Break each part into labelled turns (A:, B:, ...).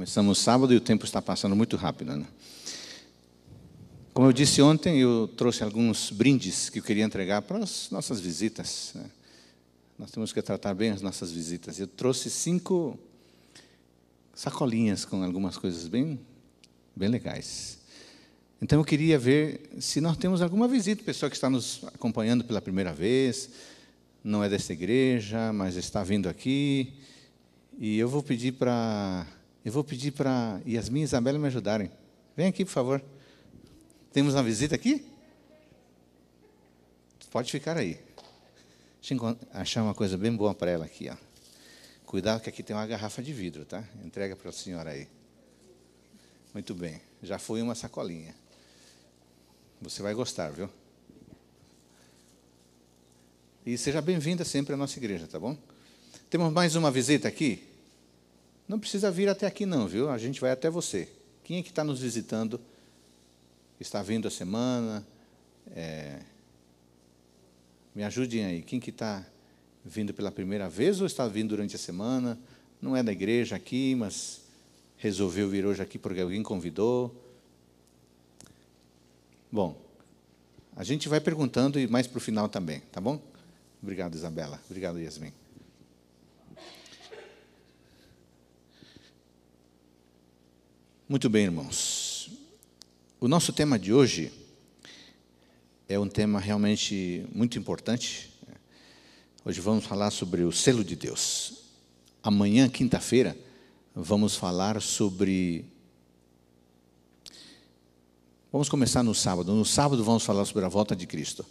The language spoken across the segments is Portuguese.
A: Começamos sábado e o tempo está passando muito rápido. Né? Como eu disse ontem, eu trouxe alguns brindes que eu queria entregar para as nossas visitas. Né? Nós temos que tratar bem as nossas visitas. Eu trouxe cinco sacolinhas com algumas coisas bem, bem legais. Então eu queria ver se nós temos alguma visita, pessoa que está nos acompanhando pela primeira vez, não é desta igreja, mas está vindo aqui. E eu vou pedir para eu vou pedir para Yasmin e Isabela me ajudarem. Vem aqui, por favor. Temos uma visita aqui? Pode ficar aí. Deixa eu achar uma coisa bem boa para ela aqui. Ó. Cuidado que aqui tem uma garrafa de vidro, tá? Entrega para a senhora aí. Muito bem. Já foi uma sacolinha. Você vai gostar, viu? E seja bem-vinda sempre à nossa igreja, tá bom? Temos mais uma visita aqui? Não precisa vir até aqui, não, viu? A gente vai até você. Quem é que está nos visitando? Está vindo a semana? É... Me ajudem aí. Quem que está vindo pela primeira vez ou está vindo durante a semana? Não é da igreja aqui, mas resolveu vir hoje aqui porque alguém convidou. Bom, a gente vai perguntando e mais para o final também, tá bom? Obrigado, Isabela. Obrigado, Yasmin. Muito bem, irmãos. O nosso tema de hoje é um tema realmente muito importante. Hoje vamos falar sobre o selo de Deus. Amanhã, quinta-feira, vamos falar sobre Vamos começar no sábado. No sábado vamos falar sobre a volta de Cristo.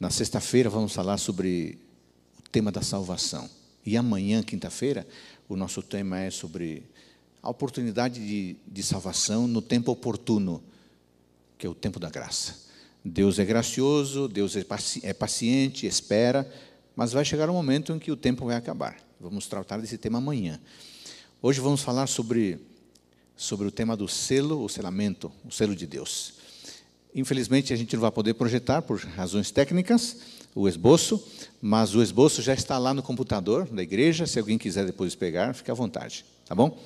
A: Na sexta-feira vamos falar sobre o tema da salvação. E amanhã, quinta-feira, o nosso tema é sobre a oportunidade de, de salvação no tempo oportuno, que é o tempo da graça. Deus é gracioso, Deus é, é paciente, espera, mas vai chegar um momento em que o tempo vai acabar. Vamos tratar desse tema amanhã. Hoje vamos falar sobre sobre o tema do selo, o selamento, o selo de Deus. Infelizmente, a gente não vai poder projetar, por razões técnicas, o esboço, mas o esboço já está lá no computador da igreja. Se alguém quiser depois pegar, fique à vontade, tá bom?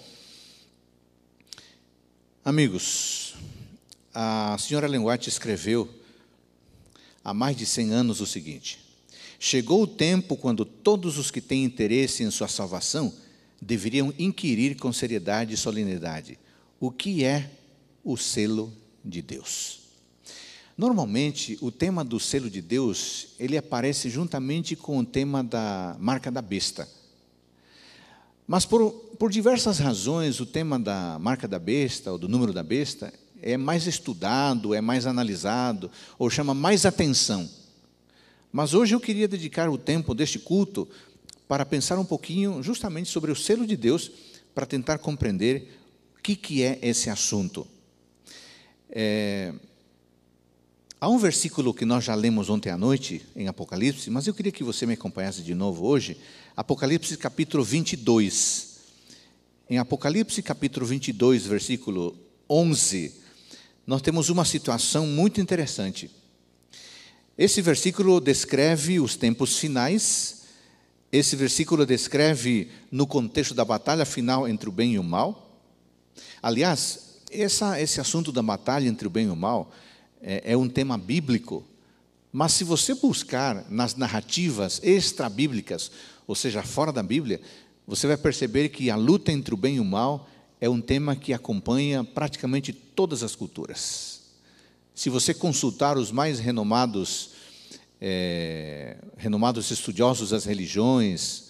A: Amigos, a senhora Lenguate escreveu há mais de 100 anos o seguinte: Chegou o tempo quando todos os que têm interesse em sua salvação deveriam inquirir com seriedade e solenidade o que é o selo de Deus. Normalmente, o tema do selo de Deus, ele aparece juntamente com o tema da marca da besta. Mas por, por diversas razões, o tema da marca da besta, ou do número da besta, é mais estudado, é mais analisado, ou chama mais atenção. Mas hoje eu queria dedicar o tempo deste culto para pensar um pouquinho justamente sobre o selo de Deus, para tentar compreender o que, que é esse assunto. É, há um versículo que nós já lemos ontem à noite, em Apocalipse, mas eu queria que você me acompanhasse de novo hoje, Apocalipse capítulo 22. Em Apocalipse capítulo 22, versículo 11, nós temos uma situação muito interessante. Esse versículo descreve os tempos finais esse versículo descreve no contexto da batalha final entre o bem e o mal. Aliás, essa, esse assunto da batalha entre o bem e o mal é, é um tema bíblico, mas se você buscar nas narrativas extra-bíblicas, ou seja, fora da Bíblia, você vai perceber que a luta entre o bem e o mal é um tema que acompanha praticamente todas as culturas. Se você consultar os mais renomados é, renomados estudiosos das religiões,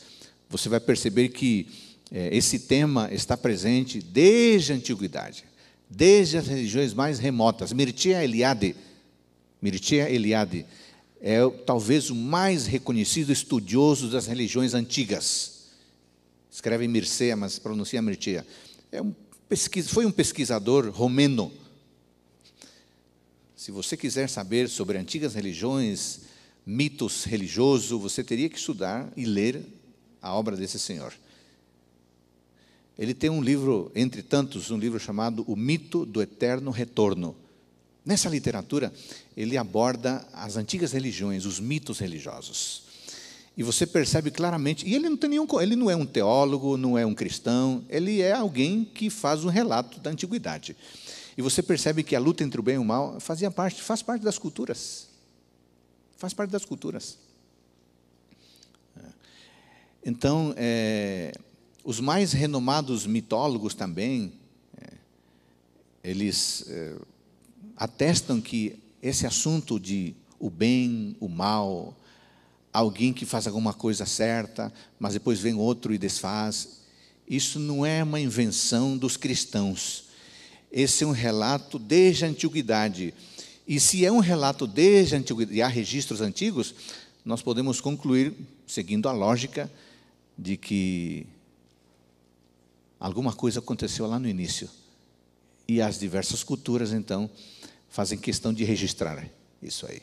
A: você vai perceber que é, esse tema está presente desde a antiguidade, desde as religiões mais remotas. Mircea Eliade, Mircea Eliade é talvez o mais reconhecido estudioso das religiões antigas. Escreve Mircea, mas pronuncia Mircea. É um pesquisa, foi um pesquisador romeno. Se você quiser saber sobre antigas religiões, mitos religioso, você teria que estudar e ler a obra desse senhor. Ele tem um livro, entre tantos, um livro chamado O Mito do Eterno Retorno. Nessa literatura, ele aborda as antigas religiões, os mitos religiosos. E você percebe claramente, e ele não tem nenhum, ele não é um teólogo, não é um cristão, ele é alguém que faz um relato da antiguidade. E você percebe que a luta entre o bem e o mal fazia parte, faz parte das culturas. Faz parte das culturas. Então, é, os mais renomados mitólogos também, é, eles é, atestam que esse assunto de o bem, o mal, alguém que faz alguma coisa certa, mas depois vem outro e desfaz, isso não é uma invenção dos cristãos. Esse é um relato desde a antiguidade. E se é um relato desde a antiguidade, e há registros antigos, nós podemos concluir, seguindo a lógica, de que alguma coisa aconteceu lá no início. E as diversas culturas, então, fazem questão de registrar isso aí.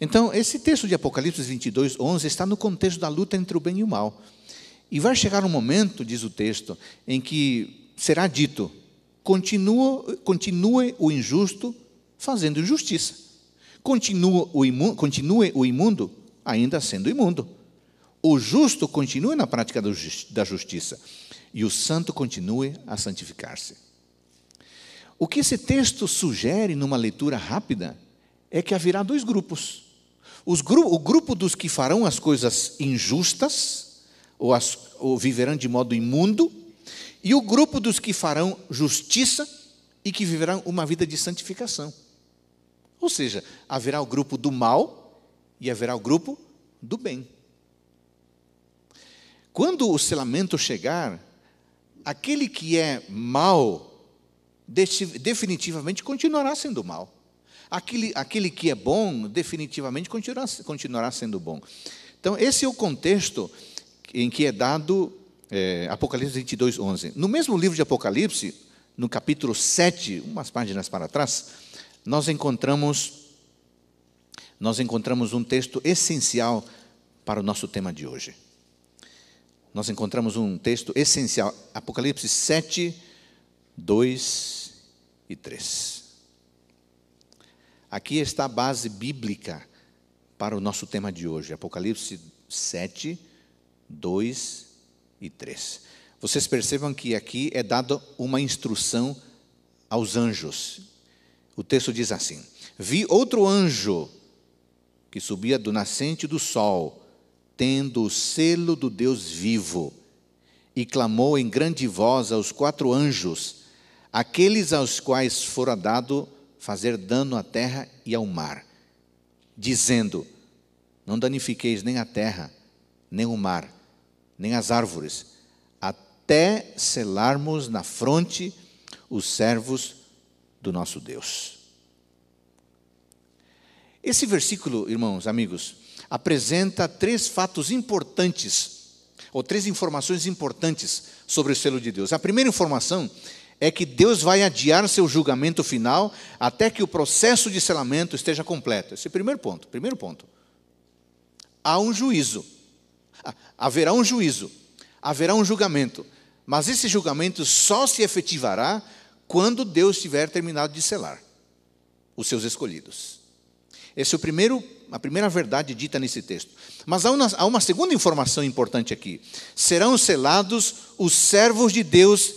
A: Então, esse texto de Apocalipse 22, 11 está no contexto da luta entre o bem e o mal. E vai chegar um momento, diz o texto, em que será dito: continua, continue o injusto fazendo injustiça, continua o continue o imundo ainda sendo imundo. O justo continue na prática da justiça e o santo continue a santificar-se. O que esse texto sugere numa leitura rápida é que haverá dois grupos. Gru o grupo dos que farão as coisas injustas, ou, as, ou viverão de modo imundo, e o grupo dos que farão justiça e que viverão uma vida de santificação. Ou seja, haverá o grupo do mal e haverá o grupo do bem. Quando o selamento chegar, aquele que é mal, definitivamente continuará sendo mal. Aquele, aquele que é bom, definitivamente continuará, continuará sendo bom. Então, esse é o contexto em que é dado é, Apocalipse 22, 11. No mesmo livro de Apocalipse, no capítulo 7, umas páginas para trás, nós encontramos, nós encontramos um texto essencial para o nosso tema de hoje nós encontramos um texto essencial, Apocalipse 7, 2 e 3. Aqui está a base bíblica para o nosso tema de hoje, Apocalipse 7, 2 e 3. Vocês percebam que aqui é dada uma instrução aos anjos. O texto diz assim: Vi outro anjo que subia do nascente do sol tendo o selo do Deus vivo, e clamou em grande voz aos quatro anjos, aqueles aos quais fora dado fazer dano à terra e ao mar, dizendo: Não danifiqueis nem a terra, nem o mar, nem as árvores, até selarmos na fronte os servos do nosso Deus. Esse versículo, irmãos, amigos, apresenta três fatos importantes, ou três informações importantes sobre o selo de Deus. A primeira informação é que Deus vai adiar seu julgamento final até que o processo de selamento esteja completo. Esse é o primeiro ponto. Primeiro ponto. Há um juízo. Haverá um juízo. Haverá um julgamento. Mas esse julgamento só se efetivará quando Deus tiver terminado de selar os seus escolhidos. Esse é o primeiro a primeira verdade dita nesse texto. Mas há uma, há uma segunda informação importante aqui. Serão selados os servos de Deus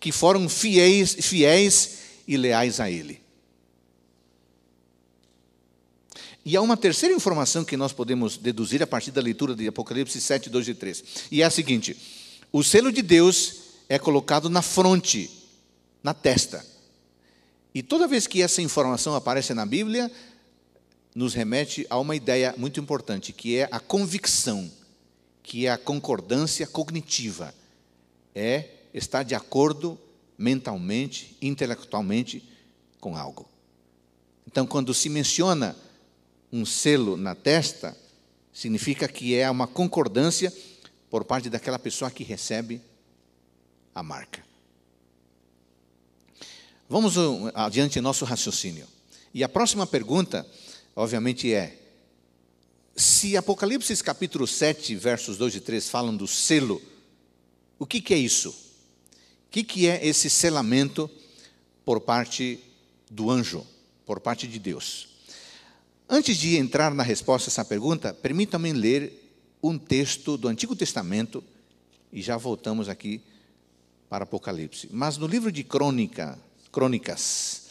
A: que foram fiéis, fiéis e leais a Ele. E há uma terceira informação que nós podemos deduzir a partir da leitura de Apocalipse 7, 2 e 3. E é a seguinte: o selo de Deus é colocado na fronte, na testa. E toda vez que essa informação aparece na Bíblia, nos remete a uma ideia muito importante, que é a convicção, que é a concordância cognitiva. É estar de acordo mentalmente, intelectualmente com algo. Então, quando se menciona um selo na testa, significa que é uma concordância por parte daquela pessoa que recebe a marca. Vamos adiante em nosso raciocínio. E a próxima pergunta obviamente, é: se Apocalipse capítulo 7, versos 2 e 3 falam do selo, o que, que é isso? O que, que é esse selamento por parte do anjo, por parte de Deus? Antes de entrar na resposta a essa pergunta, permita-me ler um texto do Antigo Testamento e já voltamos aqui para Apocalipse. Mas no livro de Crônica, Crônicas,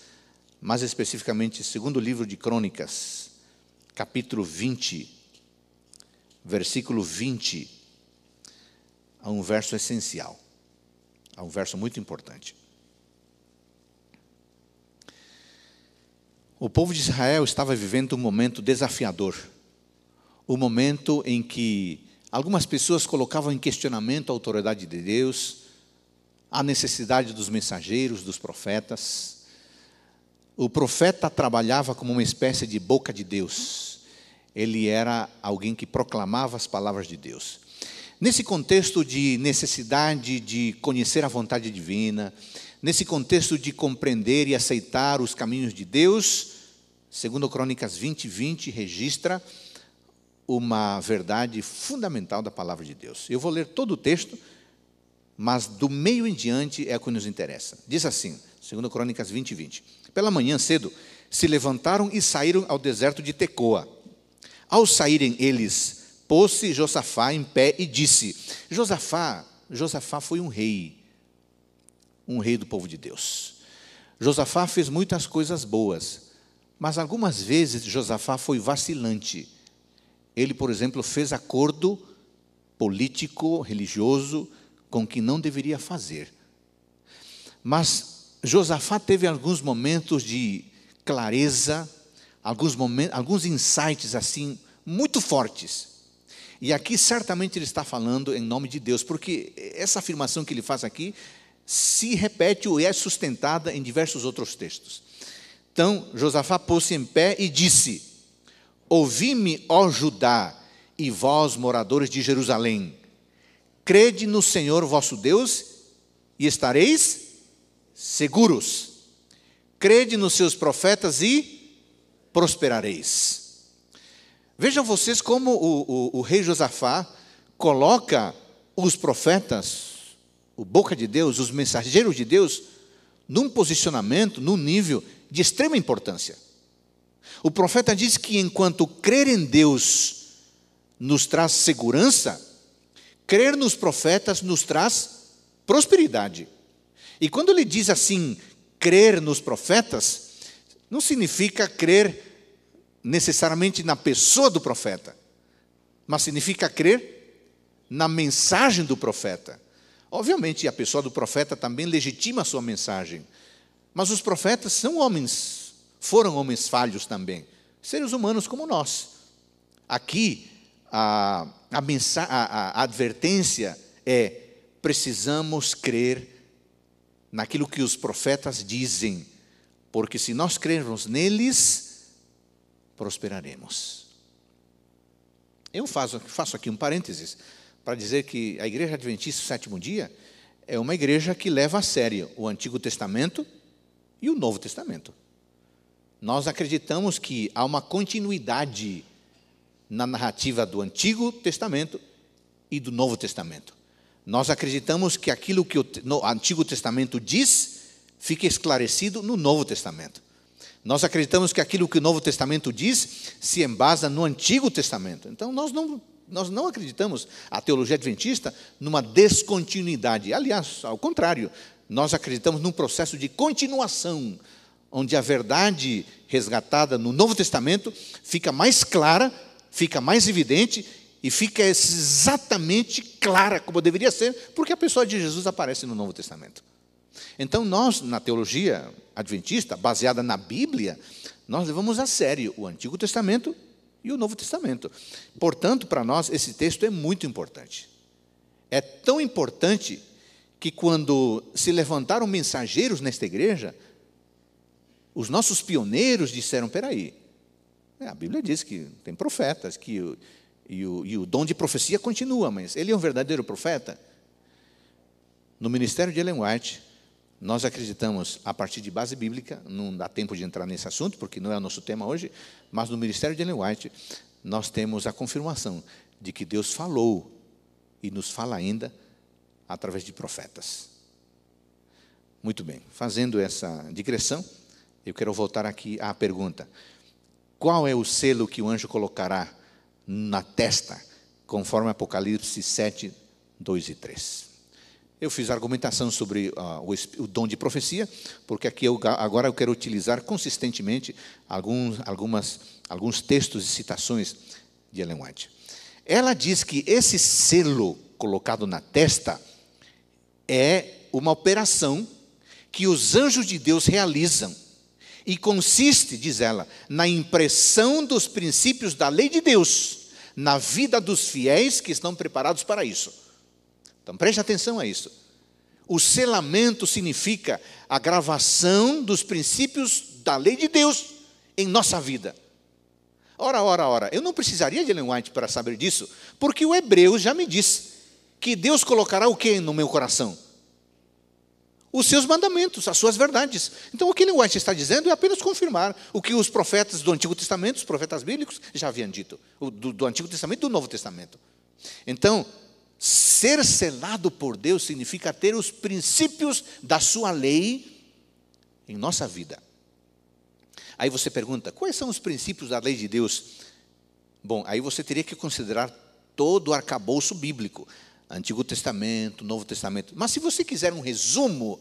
A: mais especificamente, segundo livro de Crônicas, capítulo 20, versículo 20, há um verso essencial, há um verso muito importante. O povo de Israel estava vivendo um momento desafiador, um momento em que algumas pessoas colocavam em questionamento a autoridade de Deus, a necessidade dos mensageiros, dos profetas. O profeta trabalhava como uma espécie de boca de Deus. Ele era alguém que proclamava as palavras de Deus. Nesse contexto de necessidade de conhecer a vontade divina, nesse contexto de compreender e aceitar os caminhos de Deus, segundo Crônicas 20, 20, registra uma verdade fundamental da palavra de Deus. Eu vou ler todo o texto, mas do meio em diante é o que nos interessa. Diz assim, segundo Crônicas 20, 20. Pela manhã cedo, se levantaram e saíram ao deserto de Tecoa. Ao saírem eles, pôs-se Josafá em pé e disse: Josafá, Josafá foi um rei um rei do povo de Deus. Josafá fez muitas coisas boas, mas algumas vezes Josafá foi vacilante. Ele, por exemplo, fez acordo político, religioso, com que não deveria fazer. Mas Josafá teve alguns momentos de clareza, alguns, momentos, alguns insights assim, muito fortes. E aqui certamente ele está falando em nome de Deus, porque essa afirmação que ele faz aqui se repete ou é sustentada em diversos outros textos. Então, Josafá pôs-se em pé e disse: Ouvi-me, ó Judá, e vós, moradores de Jerusalém, crede no Senhor vosso Deus e estareis seguros. Crede nos seus profetas e prosperareis. Vejam vocês como o, o, o rei Josafá coloca os profetas o boca de Deus, os mensageiros de Deus, num posicionamento, num nível de extrema importância. O profeta diz que enquanto crer em Deus nos traz segurança, crer nos profetas nos traz prosperidade. E quando ele diz assim, crer nos profetas, não significa crer necessariamente na pessoa do profeta, mas significa crer na mensagem do profeta. Obviamente, a pessoa do profeta também legitima a sua mensagem. Mas os profetas são homens, foram homens falhos também, seres humanos como nós. Aqui, a, a, a, advertência é: precisamos crer naquilo que os profetas dizem, porque se nós crermos neles, prosperaremos. Eu faço, faço aqui um parênteses para dizer que a Igreja Adventista do Sétimo Dia é uma igreja que leva a sério o Antigo Testamento e o Novo Testamento. Nós acreditamos que há uma continuidade na narrativa do Antigo Testamento e do Novo Testamento. Nós acreditamos que aquilo que o Antigo Testamento diz fica esclarecido no Novo Testamento. Nós acreditamos que aquilo que o Novo Testamento diz se embasa no Antigo Testamento. Então, nós não nós não acreditamos, a teologia adventista, numa descontinuidade. Aliás, ao contrário, nós acreditamos num processo de continuação, onde a verdade resgatada no Novo Testamento fica mais clara, fica mais evidente e fica exatamente clara como deveria ser, porque a pessoa de Jesus aparece no Novo Testamento. Então, nós, na teologia adventista, baseada na Bíblia, nós levamos a sério o Antigo Testamento e o Novo Testamento. Portanto, para nós, esse texto é muito importante. É tão importante que, quando se levantaram mensageiros nesta igreja, os nossos pioneiros disseram: peraí, a Bíblia diz que tem profetas, que e, o, e o dom de profecia continua, mas ele é um verdadeiro profeta? No ministério de Ellen White, nós acreditamos, a partir de base bíblica, não dá tempo de entrar nesse assunto, porque não é o nosso tema hoje, mas no ministério de Ellen White, nós temos a confirmação de que Deus falou e nos fala ainda através de profetas. Muito bem, fazendo essa digressão, eu quero voltar aqui à pergunta: qual é o selo que o anjo colocará na testa conforme Apocalipse 7, 2 e 3. Eu fiz argumentação sobre uh, o, o, dom de profecia, porque aqui eu, agora eu quero utilizar consistentemente alguns, algumas, alguns textos e citações de Ellen White. Ela diz que esse selo colocado na testa é uma operação que os anjos de Deus realizam e consiste, diz ela, na impressão dos princípios da lei de Deus na vida dos fiéis que estão preparados para isso. Então preste atenção a isso. O selamento significa a gravação dos princípios da lei de Deus em nossa vida. Ora, ora, ora, eu não precisaria de Ellen White para saber disso, porque o hebreu já me disse que Deus colocará o que no meu coração? Os seus mandamentos, as suas verdades. Então, o que White está dizendo é apenas confirmar o que os profetas do Antigo Testamento, os profetas bíblicos, já haviam dito, do, do Antigo Testamento e do Novo Testamento. Então, ser selado por Deus significa ter os princípios da sua lei em nossa vida. Aí você pergunta: quais são os princípios da lei de Deus? Bom, aí você teria que considerar todo o arcabouço bíblico, Antigo Testamento, Novo Testamento. Mas se você quiser um resumo,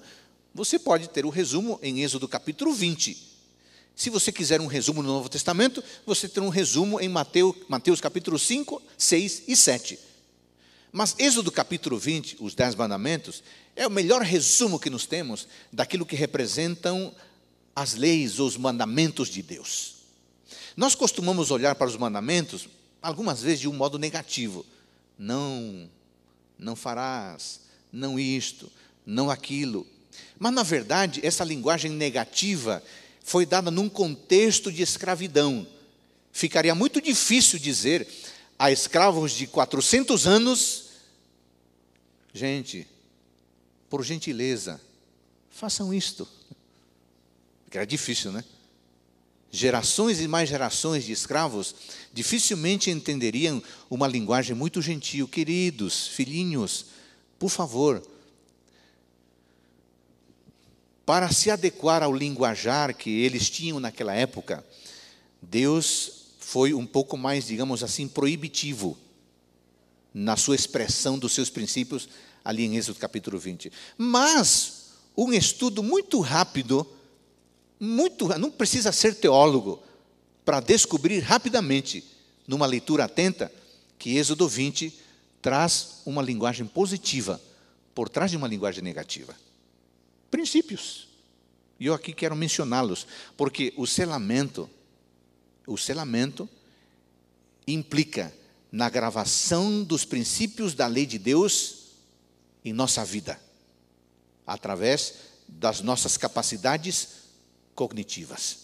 A: você pode ter o resumo em Êxodo capítulo 20. Se você quiser um resumo no Novo Testamento, você tem um resumo em Mateus, Mateus capítulo 5, 6 e 7. Mas Êxodo capítulo 20, os Dez Mandamentos, é o melhor resumo que nós temos daquilo que representam as leis, os mandamentos de Deus. Nós costumamos olhar para os mandamentos, algumas vezes de um modo negativo. Não, não farás, não isto, não aquilo. Mas, na verdade, essa linguagem negativa foi dada num contexto de escravidão. Ficaria muito difícil dizer a escravos de 400 anos: gente, por gentileza, façam isto. Porque era difícil, né? Gerações e mais gerações de escravos dificilmente entenderiam uma linguagem muito gentil. Queridos, filhinhos, por favor, para se adequar ao linguajar que eles tinham naquela época, Deus foi um pouco mais, digamos assim, proibitivo na sua expressão dos seus princípios ali em Êxodo capítulo 20. Mas um estudo muito rápido muito, não precisa ser teólogo para descobrir rapidamente, numa leitura atenta, que Êxodo 20 traz uma linguagem positiva por trás de uma linguagem negativa. Princípios. E eu aqui quero mencioná-los, porque o selamento, o selamento implica na gravação dos princípios da lei de Deus em nossa vida, através das nossas capacidades cognitivas.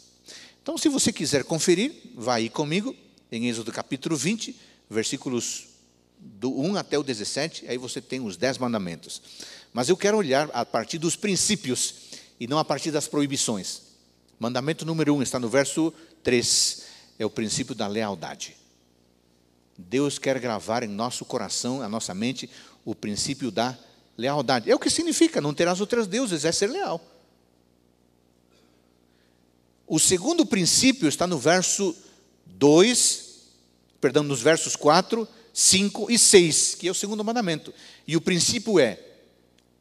A: Então, se você quiser conferir, vá aí comigo, em Êxodo capítulo 20, versículos do 1 até o 17, aí você tem os 10 mandamentos. Mas eu quero olhar a partir dos princípios e não a partir das proibições. Mandamento número 1 está no verso 3, é o princípio da lealdade. Deus quer gravar em nosso coração, a nossa mente, o princípio da lealdade. É o que significa, não terás outros deuses, é ser leal. O segundo princípio está no verso 2, perdão, nos versos 4, 5 e 6, que é o segundo mandamento. E o princípio é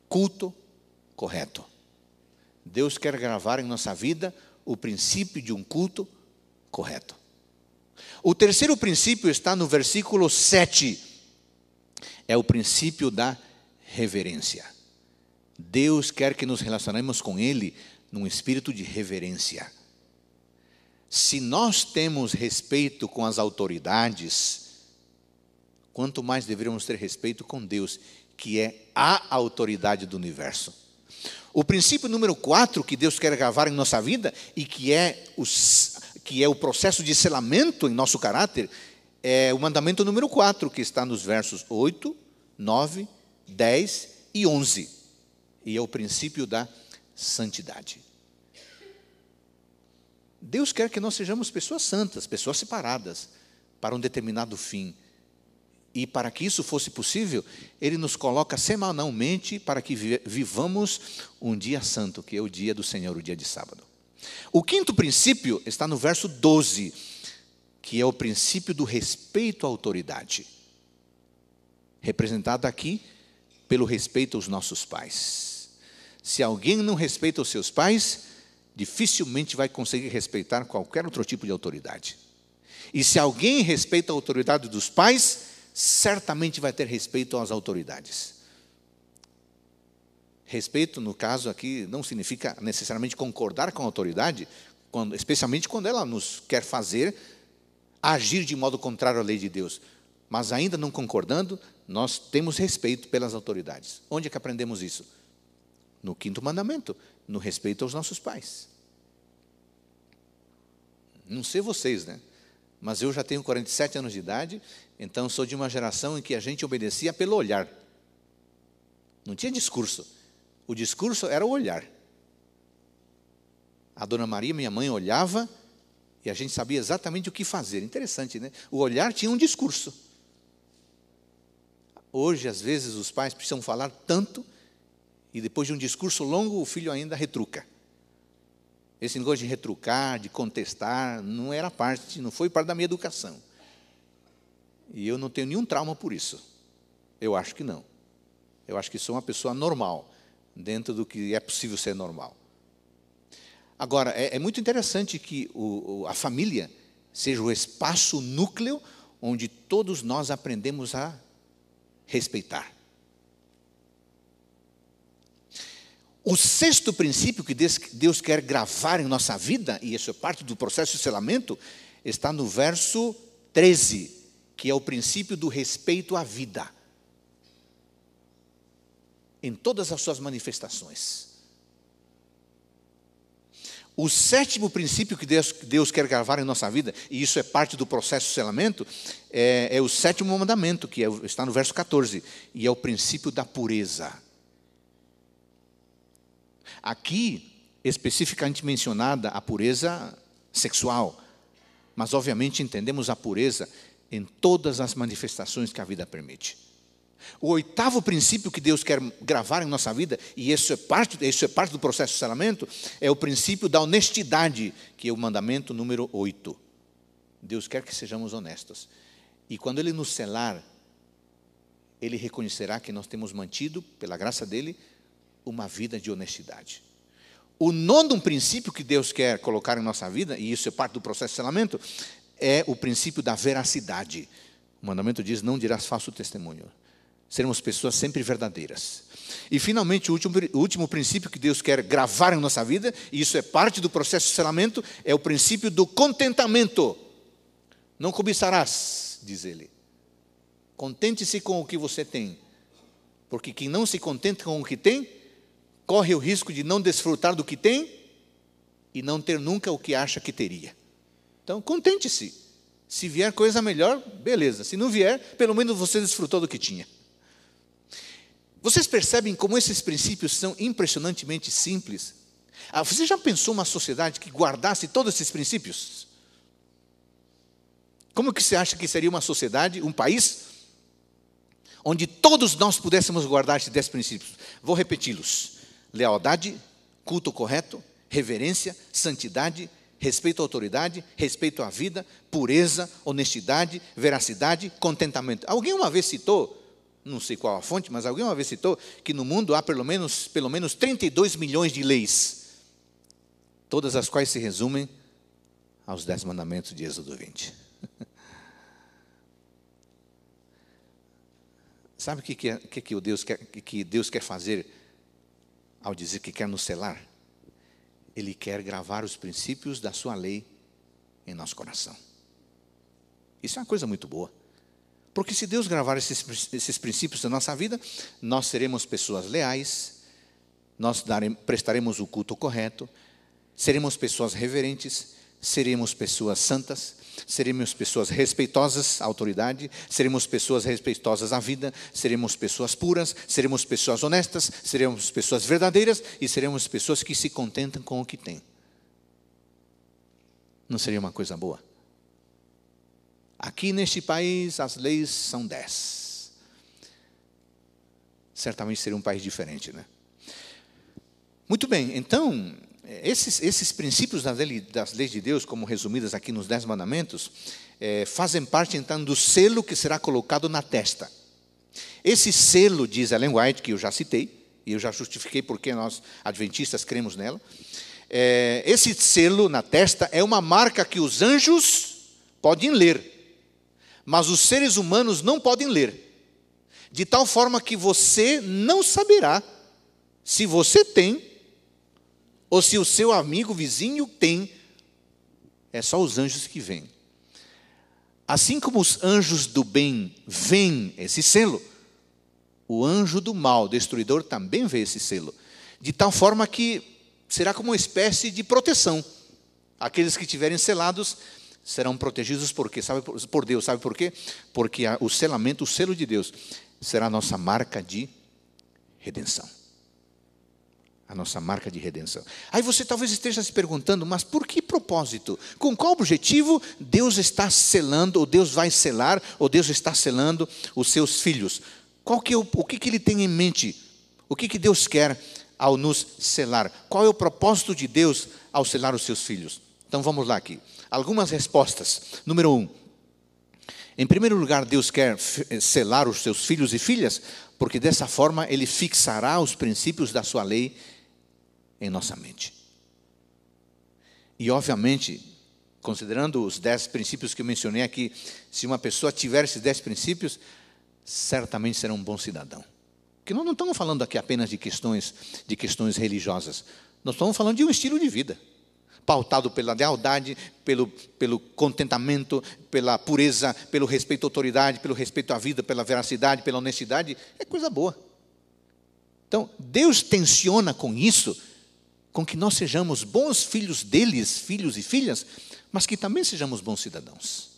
A: culto correto. Deus quer gravar em nossa vida o princípio de um culto correto. O terceiro princípio está no versículo 7. É o princípio da reverência. Deus quer que nos relacionemos com Ele num espírito de reverência. Se nós temos respeito com as autoridades, quanto mais deveríamos ter respeito com Deus, que é a autoridade do universo. O princípio número 4 que Deus quer gravar em nossa vida e que é, que é o processo de selamento em nosso caráter é o mandamento número 4, que está nos versos 8, 9, 10 e 11. E é o princípio da santidade. Deus quer que nós sejamos pessoas santas, pessoas separadas para um determinado fim. E para que isso fosse possível, Ele nos coloca semanalmente para que vivamos um dia santo, que é o dia do Senhor, o dia de sábado. O quinto princípio está no verso 12, que é o princípio do respeito à autoridade. representada aqui pelo respeito aos nossos pais. Se alguém não respeita os seus pais, dificilmente vai conseguir respeitar qualquer outro tipo de autoridade. E se alguém respeita a autoridade dos pais, certamente vai ter respeito às autoridades. Respeito, no caso aqui, não significa necessariamente concordar com a autoridade, quando, especialmente quando ela nos quer fazer agir de modo contrário à lei de Deus. Mas ainda não concordando, nós temos respeito pelas autoridades. Onde é que aprendemos isso? No quinto mandamento, no respeito aos nossos pais. Não sei vocês, né? Mas eu já tenho 47 anos de idade, então sou de uma geração em que a gente obedecia pelo olhar. Não tinha discurso. O discurso era o olhar. A dona Maria, minha mãe, olhava e a gente sabia exatamente o que fazer. Interessante, né? O olhar tinha um discurso. Hoje, às vezes, os pais precisam falar tanto e depois de um discurso longo, o filho ainda retruca. Esse negócio de retrucar, de contestar, não era parte, não foi parte da minha educação. E eu não tenho nenhum trauma por isso. Eu acho que não. Eu acho que sou uma pessoa normal, dentro do que é possível ser normal. Agora, é, é muito interessante que o, o, a família seja o espaço núcleo onde todos nós aprendemos a respeitar. O sexto princípio que Deus quer gravar em nossa vida, e isso é parte do processo de selamento, está no verso 13, que é o princípio do respeito à vida. Em todas as suas manifestações. O sétimo princípio que Deus, Deus, quer gravar em nossa vida, e isso é parte do processo de selamento, é, é o sétimo mandamento, que é, está no verso 14, e é o princípio da pureza. Aqui, especificamente mencionada a pureza sexual, mas obviamente entendemos a pureza em todas as manifestações que a vida permite. O oitavo princípio que Deus quer gravar em nossa vida, e isso é parte, isso é parte do processo de selamento, é o princípio da honestidade, que é o mandamento número oito. Deus quer que sejamos honestos. E quando Ele nos selar, Ele reconhecerá que nós temos mantido, pela graça dEle, uma vida de honestidade. O nono princípio que Deus quer colocar em nossa vida, e isso é parte do processo de selamento, é o princípio da veracidade. O mandamento diz: não dirás falso testemunho. Seremos pessoas sempre verdadeiras. E, finalmente, o último, o último princípio que Deus quer gravar em nossa vida, e isso é parte do processo de selamento, é o princípio do contentamento. Não cobiçarás, diz ele. Contente-se com o que você tem, porque quem não se contenta com o que tem, corre o risco de não desfrutar do que tem e não ter nunca o que acha que teria. Então, contente-se. Se vier coisa melhor, beleza. Se não vier, pelo menos você desfrutou do que tinha. Vocês percebem como esses princípios são impressionantemente simples? Ah, você já pensou uma sociedade que guardasse todos esses princípios? Como que você acha que seria uma sociedade, um país, onde todos nós pudéssemos guardar esses dez princípios? Vou repeti-los lealdade, culto correto, reverência, santidade, respeito à autoridade, respeito à vida, pureza, honestidade, veracidade, contentamento. Alguém uma vez citou, não sei qual a fonte, mas alguém uma vez citou que no mundo há pelo menos, pelo menos 32 milhões de leis, todas as quais se resumem aos dez mandamentos de Êxodo 20. Sabe o que, que, que, que Deus quer, que Deus quer fazer ao dizer que quer nos selar, Ele quer gravar os princípios da Sua lei em nosso coração. Isso é uma coisa muito boa. Porque se Deus gravar esses, esses princípios na nossa vida, nós seremos pessoas leais, nós daremos, prestaremos o culto correto, seremos pessoas reverentes, seremos pessoas santas, seremos pessoas respeitosas à autoridade, seremos pessoas respeitosas à vida, seremos pessoas puras, seremos pessoas honestas, seremos pessoas verdadeiras e seremos pessoas que se contentam com o que têm. Não seria uma coisa boa? Aqui neste país as leis são dez. Certamente seria um país diferente, né? Muito bem, então, esses, esses princípios das, das leis de Deus, como resumidas aqui nos Dez Mandamentos, é, fazem parte então do selo que será colocado na testa. Esse selo, diz Ellen White, que eu já citei, e eu já justifiquei porque nós, adventistas, cremos nela. É, esse selo na testa é uma marca que os anjos podem ler, mas os seres humanos não podem ler, de tal forma que você não saberá se você tem ou se o seu amigo vizinho tem. É só os anjos que vêm. Assim como os anjos do bem veem esse selo, o anjo do mal, destruidor, também vê esse selo. De tal forma que será como uma espécie de proteção. Aqueles que tiverem selados serão protegidos por quê? Sabe, por Deus. Sabe por quê? Porque o selamento, o selo de Deus, será a nossa marca de redenção. A nossa marca de redenção. Aí você talvez esteja se perguntando, mas por que propósito? Com qual objetivo Deus está selando, ou Deus vai selar, ou Deus está selando os seus filhos? Qual que é o, o que, que ele tem em mente? O que, que Deus quer ao nos selar? Qual é o propósito de Deus ao selar os seus filhos? Então vamos lá aqui. Algumas respostas. Número um. Em primeiro lugar, Deus quer eh, selar os seus filhos e filhas, porque dessa forma ele fixará os princípios da sua lei em nossa mente. E, obviamente, considerando os dez princípios que eu mencionei aqui, se uma pessoa tiver esses dez princípios, certamente será um bom cidadão. Porque nós não estamos falando aqui apenas de questões, de questões religiosas. Nós estamos falando de um estilo de vida, pautado pela lealdade, pelo, pelo contentamento, pela pureza, pelo respeito à autoridade, pelo respeito à vida, pela veracidade, pela honestidade. É coisa boa. Então, Deus tensiona com isso, com que nós sejamos bons filhos deles, filhos e filhas, mas que também sejamos bons cidadãos.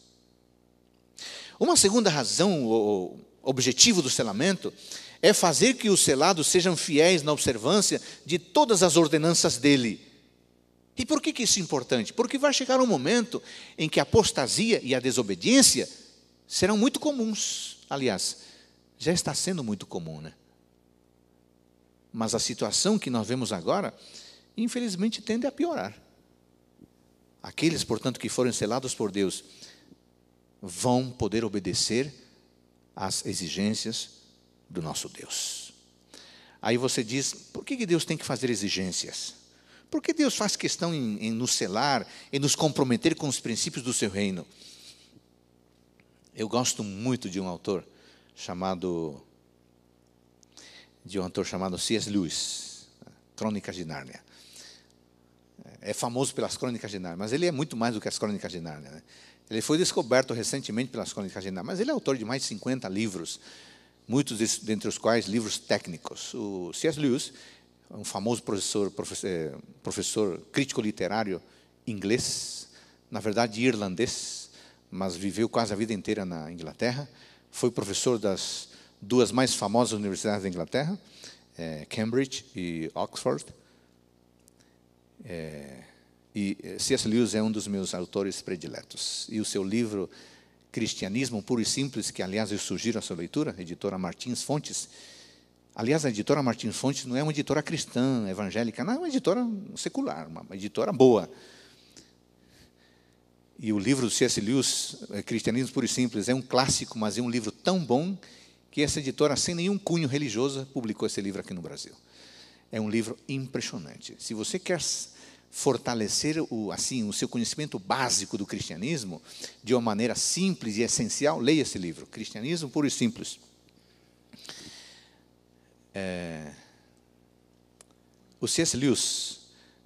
A: Uma segunda razão, ou objetivo do selamento, é fazer que os selados sejam fiéis na observância de todas as ordenanças dele. E por que isso é importante? Porque vai chegar um momento em que a apostasia e a desobediência serão muito comuns. Aliás, já está sendo muito comum, né? Mas a situação que nós vemos agora, infelizmente, tende a piorar. Aqueles, portanto, que forem selados por Deus, vão poder obedecer às exigências do nosso Deus. Aí você diz: por que Deus tem que fazer exigências? Por que Deus faz questão em, em nos selar, em nos comprometer com os princípios do seu reino? Eu gosto muito de um autor chamado de um autor chamado C.S. Lewis, Crônicas de Nárnia. É famoso pelas Crônicas de Nárnia, mas ele é muito mais do que as Crônicas de Nárnia. Né? Ele foi descoberto recentemente pelas Crônicas de Nárnia, mas ele é autor de mais de 50 livros, muitos dentre os quais livros técnicos. O C.S. Lewis, um famoso professor, professor, eh, professor crítico literário inglês, na verdade irlandês, mas viveu quase a vida inteira na Inglaterra, foi professor das duas mais famosas universidades da Inglaterra, é, Cambridge e Oxford. É, e eh, C.S. Lewis é um dos meus autores prediletos. E o seu livro Cristianismo Puro e Simples, que aliás eu sugiro a sua leitura, editora Martins Fontes. Aliás, a editora Martins Fontes não é uma editora cristã, evangélica, não, é uma editora secular, uma editora boa. E o livro do C.S. Lewis, eh, Cristianismo Puro e Simples, é um clássico, mas é um livro tão bom que essa editora, sem nenhum cunho religioso, publicou esse livro aqui no Brasil. É um livro impressionante. Se você quer fortalecer o, assim, o seu conhecimento básico do cristianismo de uma maneira simples e essencial, leia esse livro, Cristianismo Puro e Simples. É, o C.S. Lewis,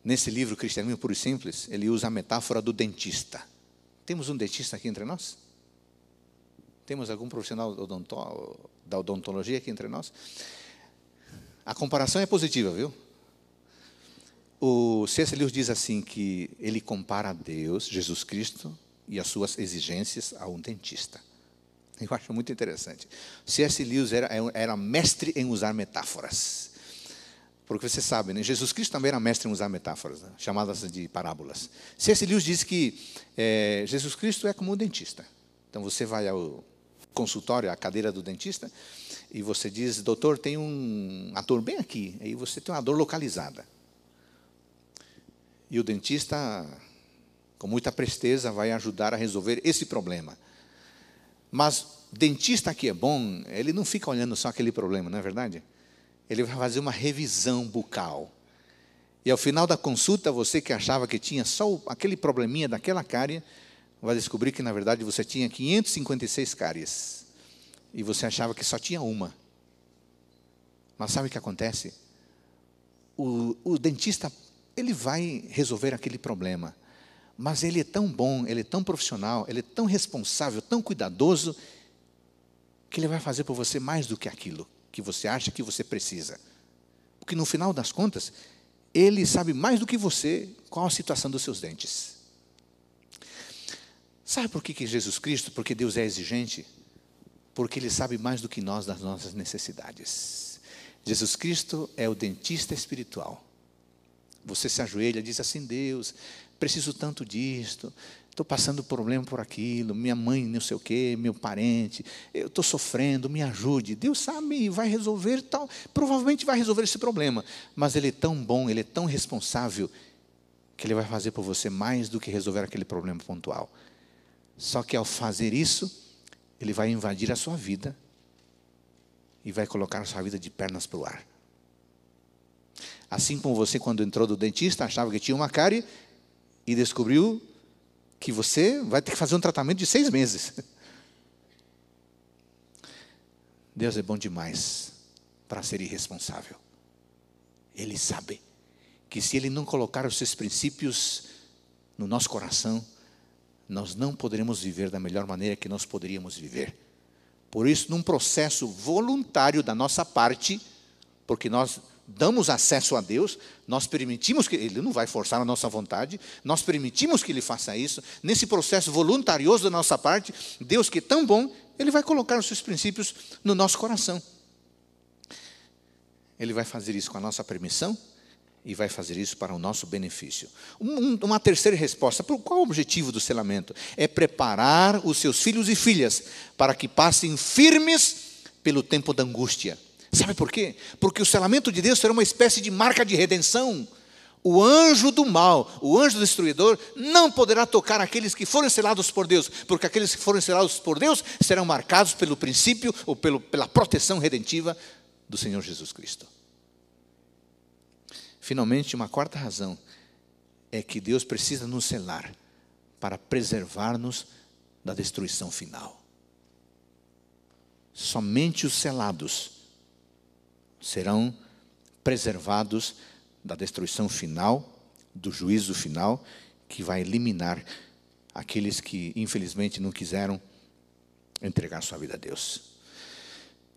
A: nesse livro Cristianismo Puro e Simples, ele usa a metáfora do dentista. Temos um dentista aqui entre nós? Temos algum profissional da odontologia aqui entre nós? A comparação é positiva, viu? O C.S. Lewis diz assim que ele compara Deus, Jesus Cristo, e as suas exigências a um dentista. Eu acho muito interessante. C.S. Lewis era, era mestre em usar metáforas. Porque você sabe, né? Jesus Cristo também era mestre em usar metáforas, né? chamadas de parábolas. C.S. Lewis diz que é, Jesus Cristo é como um dentista. Então você vai ao consultório, à cadeira do dentista, e você diz, doutor, tem um, uma dor bem aqui. Aí você tem uma dor localizada. E o dentista, com muita presteza, vai ajudar a resolver esse problema. Mas dentista que é bom, ele não fica olhando só aquele problema, não é verdade? Ele vai fazer uma revisão bucal. E ao final da consulta, você que achava que tinha só aquele probleminha daquela cárie, vai descobrir que na verdade você tinha 556 cáries. E você achava que só tinha uma. Mas sabe o que acontece? O, o dentista, ele vai resolver aquele problema. Mas ele é tão bom, ele é tão profissional, ele é tão responsável, tão cuidadoso, que ele vai fazer por você mais do que aquilo que você acha que você precisa. Porque no final das contas, ele sabe mais do que você qual a situação dos seus dentes. Sabe por que, que Jesus Cristo, porque Deus é exigente? Porque Ele sabe mais do que nós das nossas necessidades. Jesus Cristo é o dentista espiritual. Você se ajoelha diz assim: Deus, preciso tanto disto, estou passando problema por aquilo, minha mãe não sei o quê, meu parente, eu estou sofrendo, me ajude. Deus sabe, vai resolver tal, provavelmente vai resolver esse problema, mas Ele é tão bom, Ele é tão responsável, que Ele vai fazer por você mais do que resolver aquele problema pontual. Só que ao fazer isso, Ele vai invadir a sua vida e vai colocar a sua vida de pernas para o ar. Assim como você, quando entrou do dentista, achava que tinha uma cárie e descobriu que você vai ter que fazer um tratamento de seis meses. Deus é bom demais para ser irresponsável. Ele sabe que se Ele não colocar os seus princípios no nosso coração, nós não poderemos viver da melhor maneira que nós poderíamos viver. Por isso, num processo voluntário da nossa parte, porque nós damos acesso a Deus, nós permitimos que Ele não vai forçar a nossa vontade, nós permitimos que Ele faça isso, nesse processo voluntarioso da nossa parte, Deus que é tão bom, Ele vai colocar os seus princípios no nosso coração. Ele vai fazer isso com a nossa permissão e vai fazer isso para o nosso benefício. Um, uma terceira resposta: qual o objetivo do selamento? É preparar os seus filhos e filhas para que passem firmes pelo tempo da angústia. Sabe por quê? Porque o selamento de Deus será uma espécie de marca de redenção. O anjo do mal, o anjo destruidor, não poderá tocar aqueles que foram selados por Deus, porque aqueles que foram selados por Deus serão marcados pelo princípio ou pelo, pela proteção redentiva do Senhor Jesus Cristo. Finalmente, uma quarta razão é que Deus precisa nos selar para preservar-nos da destruição final. Somente os selados serão preservados da destruição final, do juízo final, que vai eliminar aqueles que, infelizmente, não quiseram entregar sua vida a Deus.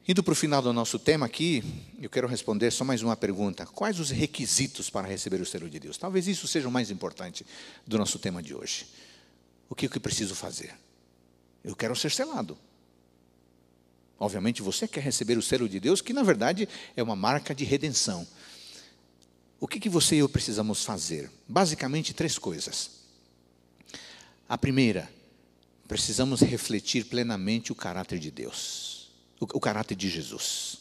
A: Indo para o final do nosso tema aqui, eu quero responder só mais uma pergunta. Quais os requisitos para receber o selo de Deus? Talvez isso seja o mais importante do nosso tema de hoje. O que, que eu preciso fazer? Eu quero ser selado. Obviamente você quer receber o selo de Deus, que na verdade é uma marca de redenção. O que, que você e eu precisamos fazer? Basicamente, três coisas. A primeira, precisamos refletir plenamente o caráter de Deus, o, o caráter de Jesus.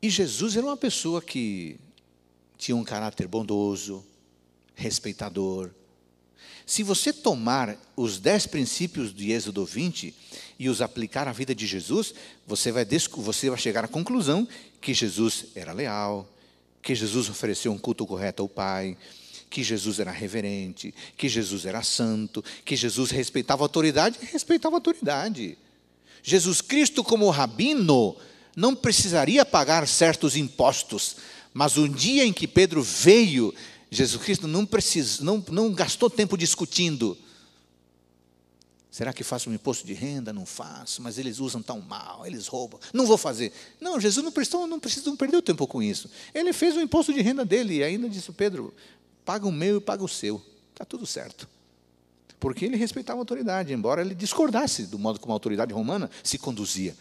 A: E Jesus era uma pessoa que tinha um caráter bondoso, respeitador, se você tomar os dez princípios de Êxodo 20 e os aplicar à vida de Jesus, você vai, você vai chegar à conclusão que Jesus era leal, que Jesus ofereceu um culto correto ao Pai, que Jesus era reverente, que Jesus era santo, que Jesus respeitava a autoridade respeitava a autoridade. Jesus Cristo, como rabino, não precisaria pagar certos impostos, mas um dia em que Pedro veio Jesus Cristo não, precis, não, não gastou tempo discutindo. Será que faço um imposto de renda? Não faço, mas eles usam tão mal, eles roubam. Não vou fazer. Não, Jesus não, prestou, não precisa não perder tempo com isso. Ele fez o imposto de renda dele e ainda disse, Pedro, paga o meu e paga o seu. Está tudo certo. Porque ele respeitava a autoridade, embora ele discordasse do modo como a autoridade romana se conduzia.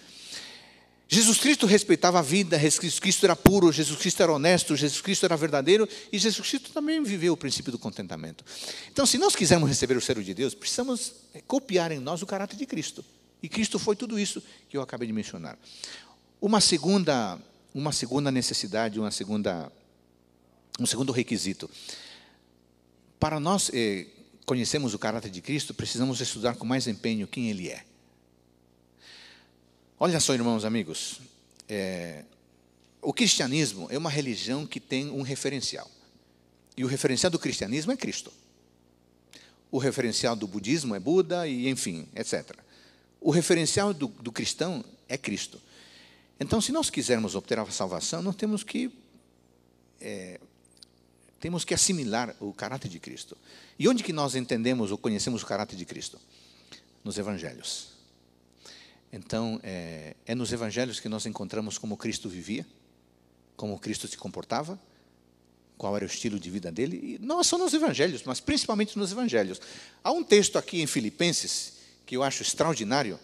A: Jesus Cristo respeitava a vida, Jesus Cristo era puro, Jesus Cristo era honesto, Jesus Cristo era verdadeiro e Jesus Cristo também viveu o princípio do contentamento. Então, se nós quisermos receber o selo de Deus, precisamos é, copiar em nós o caráter de Cristo. E Cristo foi tudo isso que eu acabei de mencionar. Uma segunda, uma segunda necessidade, uma segunda, um segundo requisito. Para nós é, conhecemos o caráter de Cristo, precisamos estudar com mais empenho quem Ele é. Olha só, irmãos, amigos, é, o cristianismo é uma religião que tem um referencial. E o referencial do cristianismo é Cristo. O referencial do budismo é Buda, e enfim, etc. O referencial do, do cristão é Cristo. Então, se nós quisermos obter a salvação, nós temos que é, temos que assimilar o caráter de Cristo. E onde que nós entendemos ou conhecemos o caráter de Cristo? Nos Evangelhos. Então, é, é nos Evangelhos que nós encontramos como Cristo vivia, como Cristo se comportava, qual era o estilo de vida dele, e não só nos Evangelhos, mas principalmente nos Evangelhos. Há um texto aqui em Filipenses que eu acho extraordinário,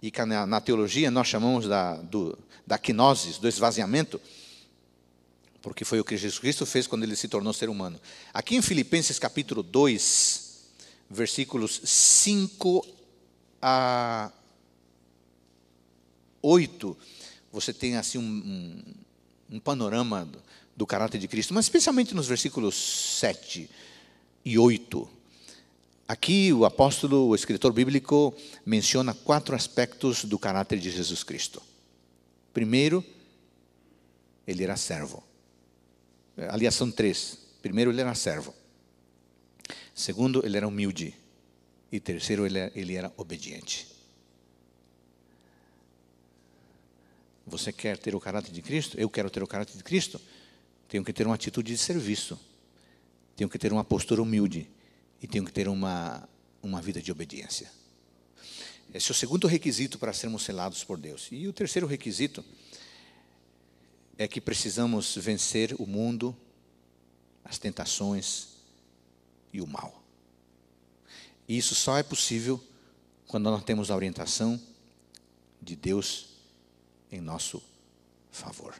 A: e que na, na teologia nós chamamos da, do, da quinosis, do esvaziamento, porque foi o que Jesus Cristo fez quando ele se tornou ser humano. Aqui em Filipenses capítulo 2, versículos 5 a 8, você tem assim um, um, panorama do, do caráter de Cristo, mas especialmente nos versículos 7 e 8. Aqui o apóstolo, o escritor bíblico, menciona quatro aspectos do caráter de Jesus Cristo. Primeiro, ele era servo. Aliás, são três. Primeiro, ele era servo. Segundo, ele era humilde. E terceiro, ele era obediente. Você quer ter o caráter de Cristo? Eu quero ter o caráter de Cristo? Tenho que ter uma atitude de serviço. Tenho que ter uma postura humilde. E tenho que ter uma, uma vida de obediência. Esse é o segundo requisito para sermos selados por Deus. E o terceiro requisito é que precisamos vencer o mundo, as tentações e o mal. E isso só é possível quando nós temos a orientação de Deus em nosso favor.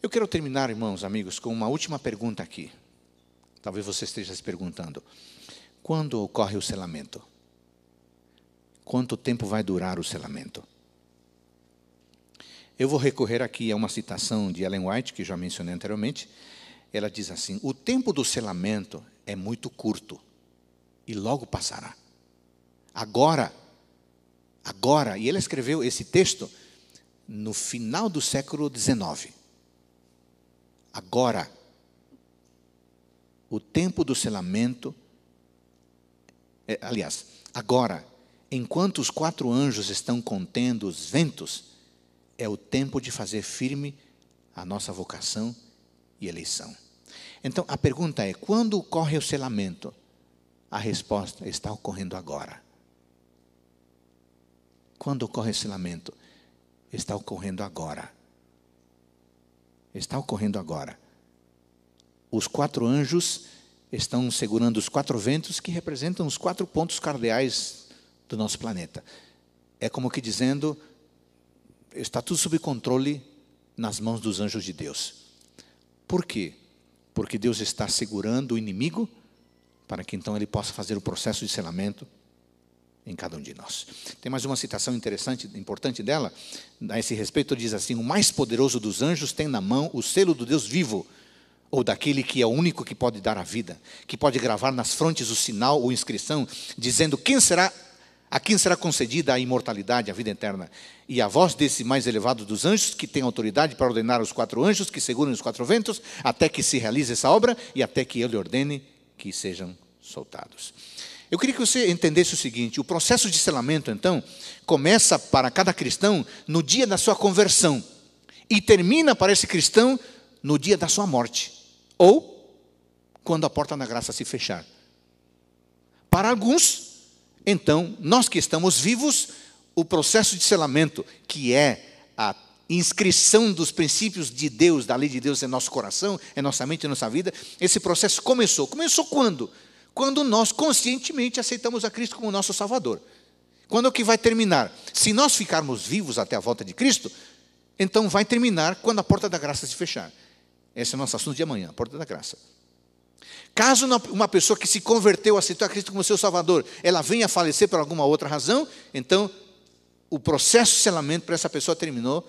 A: Eu quero terminar, irmãos, amigos, com uma última pergunta aqui. Talvez você esteja se perguntando: quando ocorre o selamento? Quanto tempo vai durar o selamento? Eu vou recorrer aqui a uma citação de Ellen White, que já mencionei anteriormente. Ela diz assim: O tempo do selamento é muito curto e logo passará. Agora, agora, e ela escreveu esse texto no final do século XIX. Agora, o tempo do selamento, é, aliás, agora, enquanto os quatro anjos estão contendo os ventos, é o tempo de fazer firme a nossa vocação e eleição. Então, a pergunta é: quando ocorre o selamento? A resposta está ocorrendo agora. Quando ocorre o selamento? Está ocorrendo agora. Está ocorrendo agora. Os quatro anjos estão segurando os quatro ventos que representam os quatro pontos cardeais do nosso planeta. É como que dizendo: está tudo sob controle nas mãos dos anjos de Deus. Por quê? Porque Deus está segurando o inimigo para que então ele possa fazer o processo de selamento em cada um de nós. Tem mais uma citação interessante, importante dela, a esse respeito diz assim: "O mais poderoso dos anjos tem na mão o selo do Deus vivo, ou daquele que é o único que pode dar a vida, que pode gravar nas frontes o sinal ou inscrição dizendo quem será a quem será concedida a imortalidade, a vida eterna. E a voz desse mais elevado dos anjos, que tem autoridade para ordenar os quatro anjos que seguram os quatro ventos, até que se realize essa obra e até que ele ordene que sejam soltados. Eu queria que você entendesse o seguinte: o processo de selamento, então, começa para cada cristão no dia da sua conversão e termina para esse cristão no dia da sua morte ou quando a porta da graça se fechar. Para alguns, então, nós que estamos vivos, o processo de selamento, que é a inscrição dos princípios de Deus, da lei de Deus em nosso coração, em nossa mente, em nossa vida, esse processo começou. Começou quando? Quando nós conscientemente aceitamos a Cristo como nosso Salvador. Quando é que vai terminar? Se nós ficarmos vivos até a volta de Cristo, então vai terminar quando a porta da graça se fechar. Esse é o nosso assunto de amanhã, a porta da graça. Caso uma pessoa que se converteu, aceitou a Cristo como seu Salvador, ela venha a falecer por alguma outra razão, então o processo de selamento para essa pessoa terminou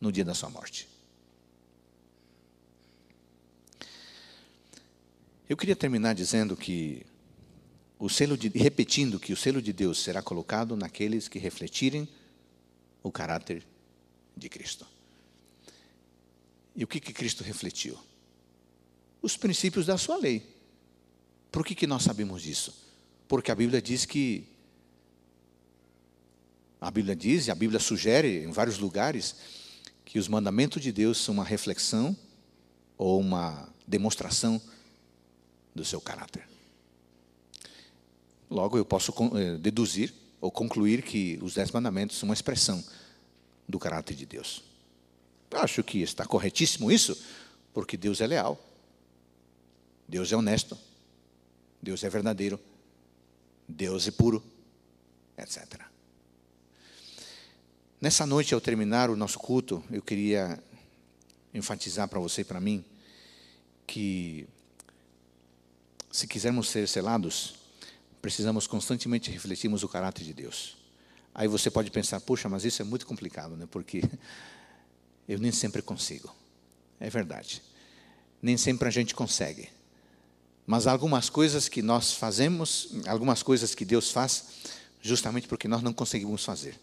A: no dia da sua morte. Eu queria terminar dizendo que o selo de, repetindo que o selo de Deus será colocado naqueles que refletirem o caráter de Cristo. E o que, que Cristo refletiu? Os princípios da sua lei. Por que, que nós sabemos disso? Porque a Bíblia diz que. A Bíblia diz, e a Bíblia sugere em vários lugares, que os mandamentos de Deus são uma reflexão ou uma demonstração do seu caráter. Logo, eu posso eh, deduzir ou concluir que os dez mandamentos são uma expressão do caráter de Deus. Eu acho que está corretíssimo isso, porque Deus é leal, Deus é honesto, Deus é verdadeiro, Deus é puro, etc. Nessa noite, ao terminar o nosso culto, eu queria enfatizar para você e para mim que, se quisermos ser selados, precisamos constantemente refletirmos o caráter de Deus. Aí você pode pensar, puxa, mas isso é muito complicado, né? Porque eu nem sempre consigo. É verdade. Nem sempre a gente consegue. Mas há algumas coisas que nós fazemos, algumas coisas que Deus faz, justamente porque nós não conseguimos fazer.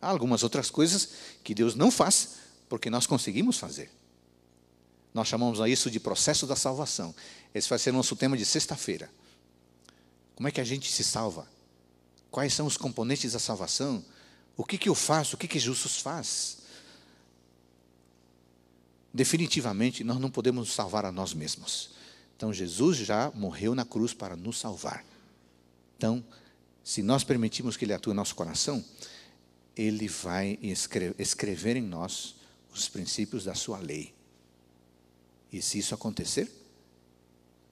A: Há algumas outras coisas que Deus não faz, porque nós conseguimos fazer. Nós chamamos isso de processo da salvação. Esse vai ser nosso tema de sexta-feira. Como é que a gente se salva? Quais são os componentes da salvação? O que, que eu faço? O que, que Jesus faz? Definitivamente, nós não podemos salvar a nós mesmos. Então, Jesus já morreu na cruz para nos salvar. Então, se nós permitirmos que Ele atue no nosso coração, Ele vai escrever em nós os princípios da Sua lei. E se isso acontecer,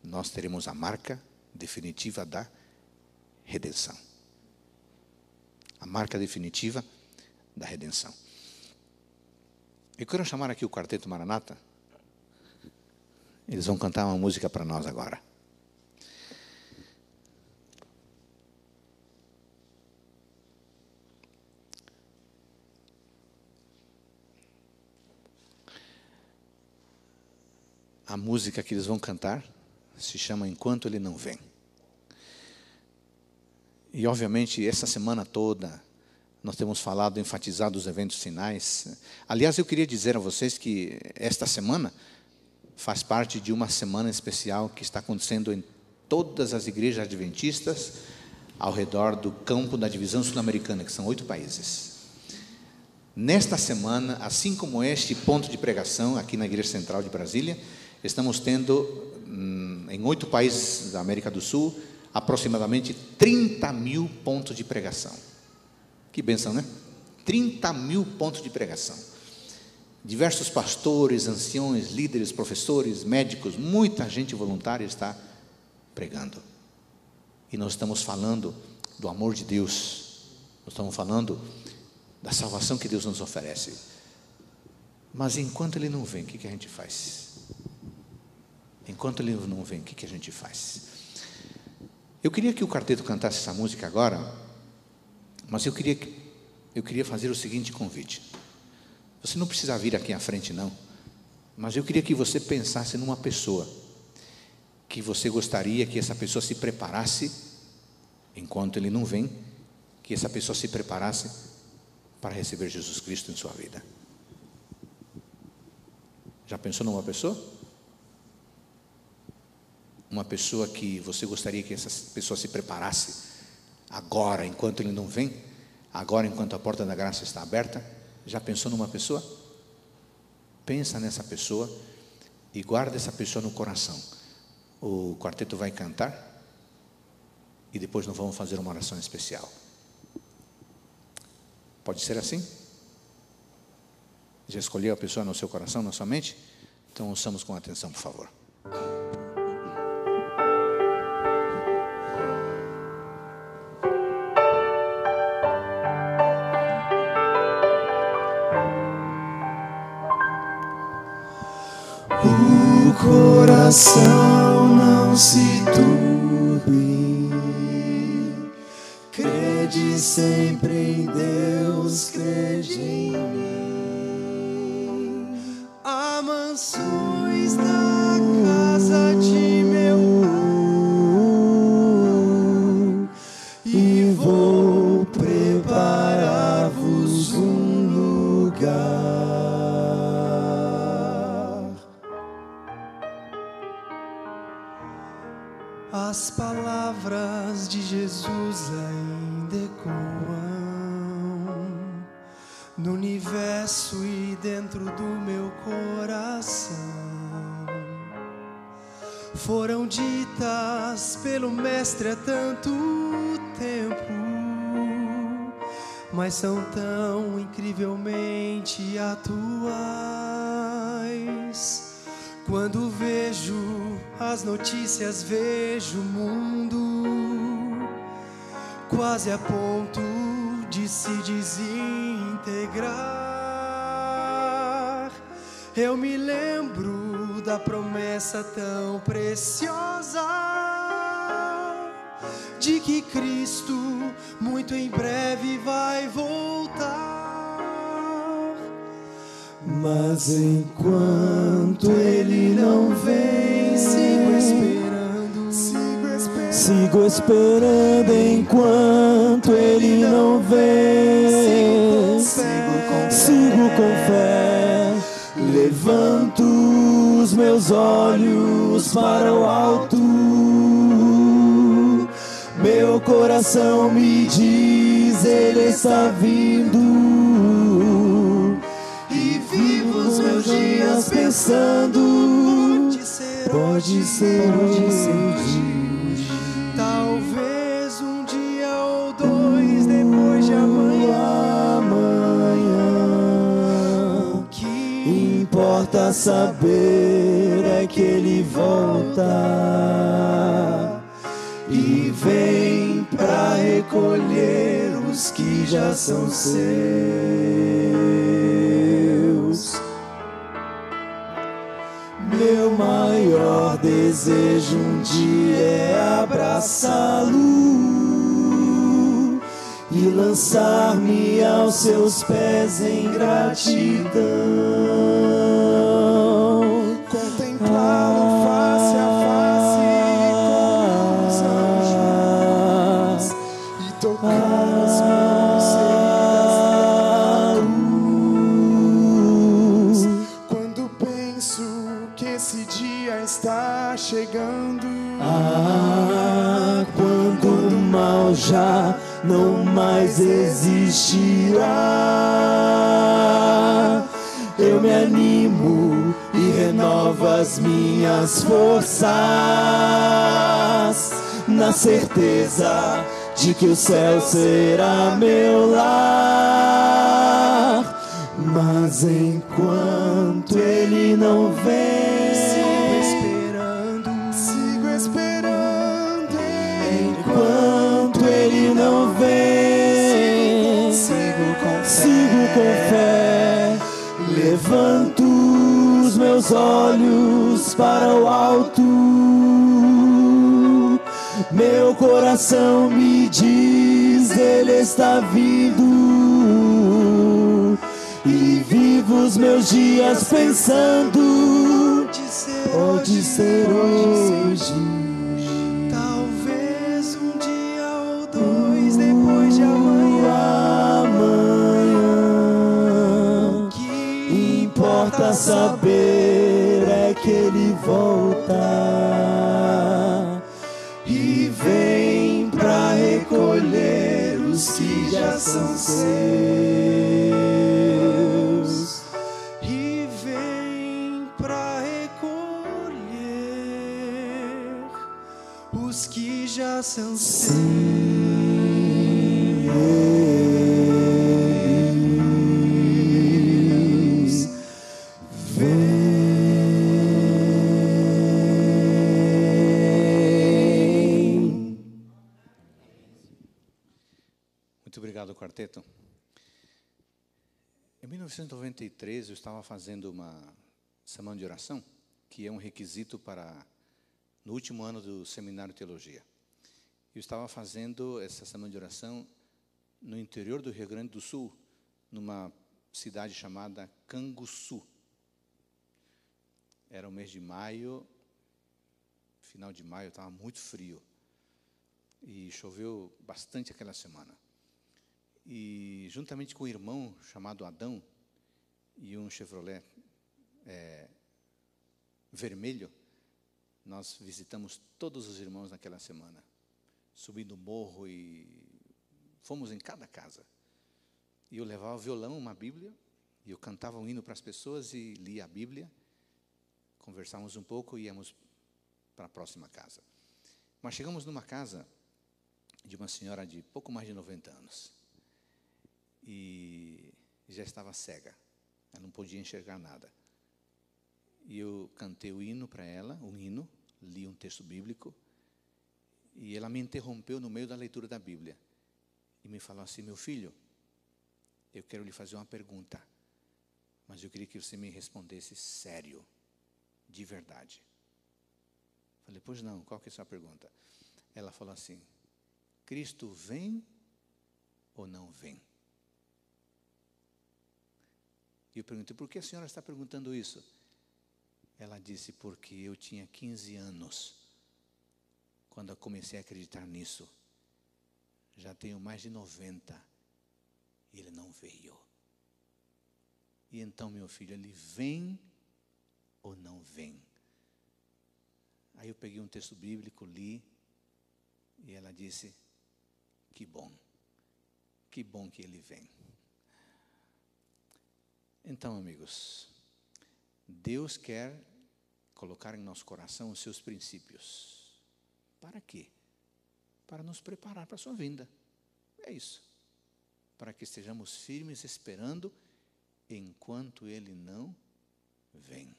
A: nós teremos a marca definitiva da redenção. A marca definitiva da redenção. Eu quero chamar aqui o Quarteto Maranata. Eles vão cantar uma música para nós agora. A música que eles vão cantar se chama Enquanto Ele Não Vem. E, obviamente, essa semana toda, nós temos falado, enfatizado os eventos finais. Aliás, eu queria dizer a vocês que esta semana faz parte de uma semana especial que está acontecendo em todas as igrejas adventistas ao redor do campo da divisão sul-americana, que são oito países. Nesta semana, assim como este ponto de pregação aqui na Igreja Central de Brasília, estamos tendo hum, em oito países da América do Sul aproximadamente 30 mil pontos de pregação. Que benção, né? 30 mil pontos de pregação. Diversos pastores, anciões, líderes, professores, médicos, muita gente voluntária está pregando. E nós estamos falando do amor de Deus, nós estamos falando da salvação que Deus nos oferece. Mas enquanto Ele não vem, o que, que a gente faz? Enquanto Ele não vem, o que, a gente faz? Eu queria que o quarteto cantasse essa música agora, mas eu queria, eu queria fazer o seguinte convite. Você não precisa vir aqui à frente, não. Mas eu queria que você pensasse numa pessoa que você gostaria que essa pessoa se preparasse, enquanto ele não vem, que essa pessoa se preparasse para receber Jesus Cristo em sua vida. Já pensou numa pessoa? Uma pessoa que você gostaria que essa pessoa se preparasse agora, enquanto ele não vem, agora, enquanto a porta da graça está aberta. Já pensou numa pessoa? Pensa nessa pessoa e guarda essa pessoa no coração. O quarteto vai cantar e depois nós vamos fazer uma oração especial. Pode ser assim? Já escolheu a pessoa no seu coração, na sua mente? Então ouçamos com atenção, por favor. Coração não se turbe. Crede sempre em Deus,
B: são tão incrivelmente atuais. Quando vejo as notícias, vejo o mundo quase a ponto de se desintegrar. Eu me lembro da promessa tão preciosa de que Cristo muito em breve vai voltar. Mas enquanto ele não vem, sigo esperando, sigo esperando, sigo esperando enquanto ele não vem. Sigo com, sigo com fé, levanto os meus olhos para o alto. Meu coração me diz, ele está vindo. Os meus dias pensando pode ser hoje talvez um dia ou dois depois de amanhã. Amanhã o que importa saber é que ele volta. e vem para recolher os que já são seus meu maior desejo um dia é abraçá-lo e lançar-me aos seus pés em gratidão. Contemplá-lo já não mais existirá, eu me animo e renovo as minhas forças na certeza de que o céu será meu lar. Mas enquanto ele não vem, Levanto os meus olhos para o alto. Meu coração me diz, ele está vindo. E vivo os meus dias pensando, pode ser hoje. Saber é que ele volta e vem para recolher os que já são seus. E vem para recolher os que já são seus.
A: Quarteto. Em 1993, eu estava fazendo uma semana de oração, que é um requisito para no último ano do seminário de teologia. Eu estava fazendo essa semana de oração no interior do Rio Grande do Sul, numa cidade chamada Canguçu. Era o mês de maio, final de maio, estava muito frio. E choveu bastante aquela semana. E juntamente com um irmão chamado Adão e um Chevrolet é, vermelho, nós visitamos todos os irmãos naquela semana, subindo o morro e Fomos em cada casa. E eu levava violão, uma Bíblia, e eu cantava um hino para as pessoas e lia a Bíblia. Conversávamos um pouco e íamos para a próxima casa. Mas chegamos numa casa de uma senhora de pouco mais de 90 anos. E já estava cega. Ela não podia enxergar nada. E eu cantei o hino para ela, um hino, li um texto bíblico, e ela me interrompeu no meio da leitura da Bíblia e me falou assim: Meu filho, eu quero lhe fazer uma pergunta, mas eu queria que você me respondesse sério, de verdade. Falei: Pois não, qual que é a sua pergunta? Ela falou assim: Cristo vem ou não vem? E eu perguntei: Por que a senhora está perguntando isso? Ela disse: Porque eu tinha 15 anos quando eu comecei a acreditar nisso. Já tenho mais de 90 e ele não veio. E então, meu filho, ele vem ou não vem? Aí eu peguei um texto bíblico, li, e ela disse: Que bom, que bom que ele vem. Então, amigos, Deus quer colocar em nosso coração os seus princípios. Para quê? Para nos preparar para a sua vinda. É isso. Para que estejamos firmes esperando enquanto Ele não vem.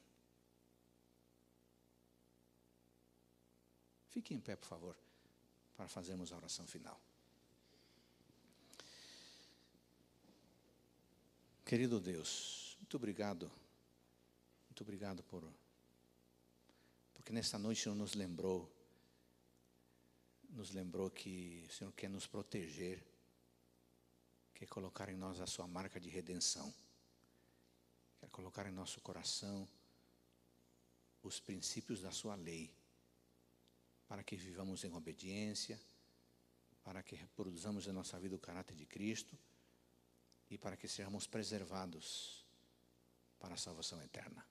A: Fique em pé, por favor, para fazermos a oração final. Querido Deus, muito obrigado. Muito obrigado por porque nesta noite o Senhor nos lembrou nos lembrou que o Senhor quer nos proteger, quer colocar em nós a sua marca de redenção, quer colocar em nosso coração os princípios da sua lei, para que vivamos em obediência, para que reproduzamos em nossa vida o caráter de Cristo e para que sejamos preservados para a salvação eterna.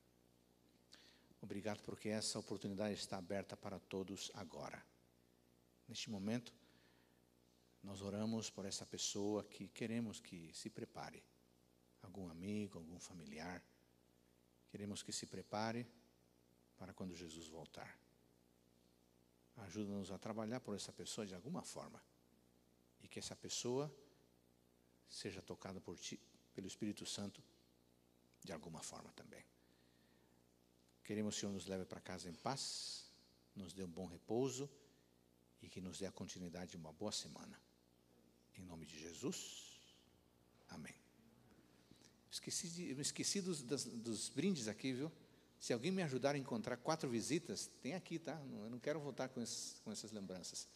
A: Obrigado porque essa oportunidade está aberta para todos agora. Neste momento, nós oramos por essa pessoa que queremos que se prepare. Algum amigo, algum familiar. Queremos que se prepare para quando Jesus voltar. Ajuda-nos a trabalhar por essa pessoa de alguma forma. E que essa pessoa seja tocada por ti, pelo Espírito Santo, de alguma forma também. Queremos que o Senhor nos leve para casa em paz, nos dê um bom repouso e que nos dê a continuidade de uma boa semana. Em nome de Jesus. Amém. Esqueci, de, esqueci dos, dos brindes aqui, viu? Se alguém me ajudar a encontrar quatro visitas, tem aqui, tá? Eu não quero voltar com, esses, com essas lembranças.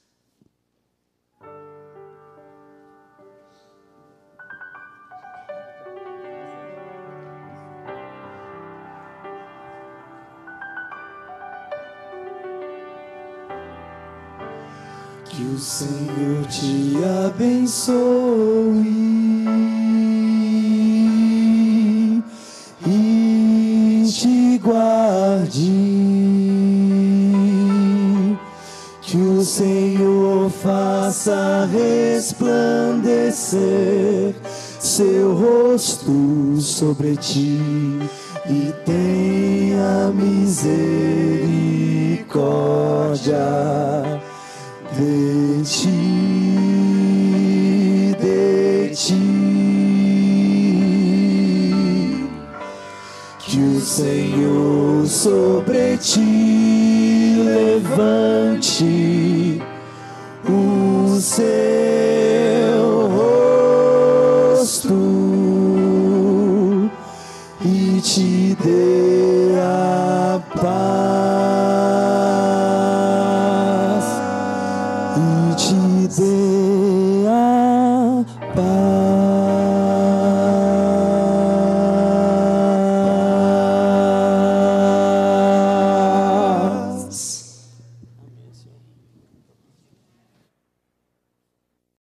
B: O Senhor te abençoe e te guarde. Que o Senhor faça resplandecer seu rosto sobre ti e tenha misericórdia Senhor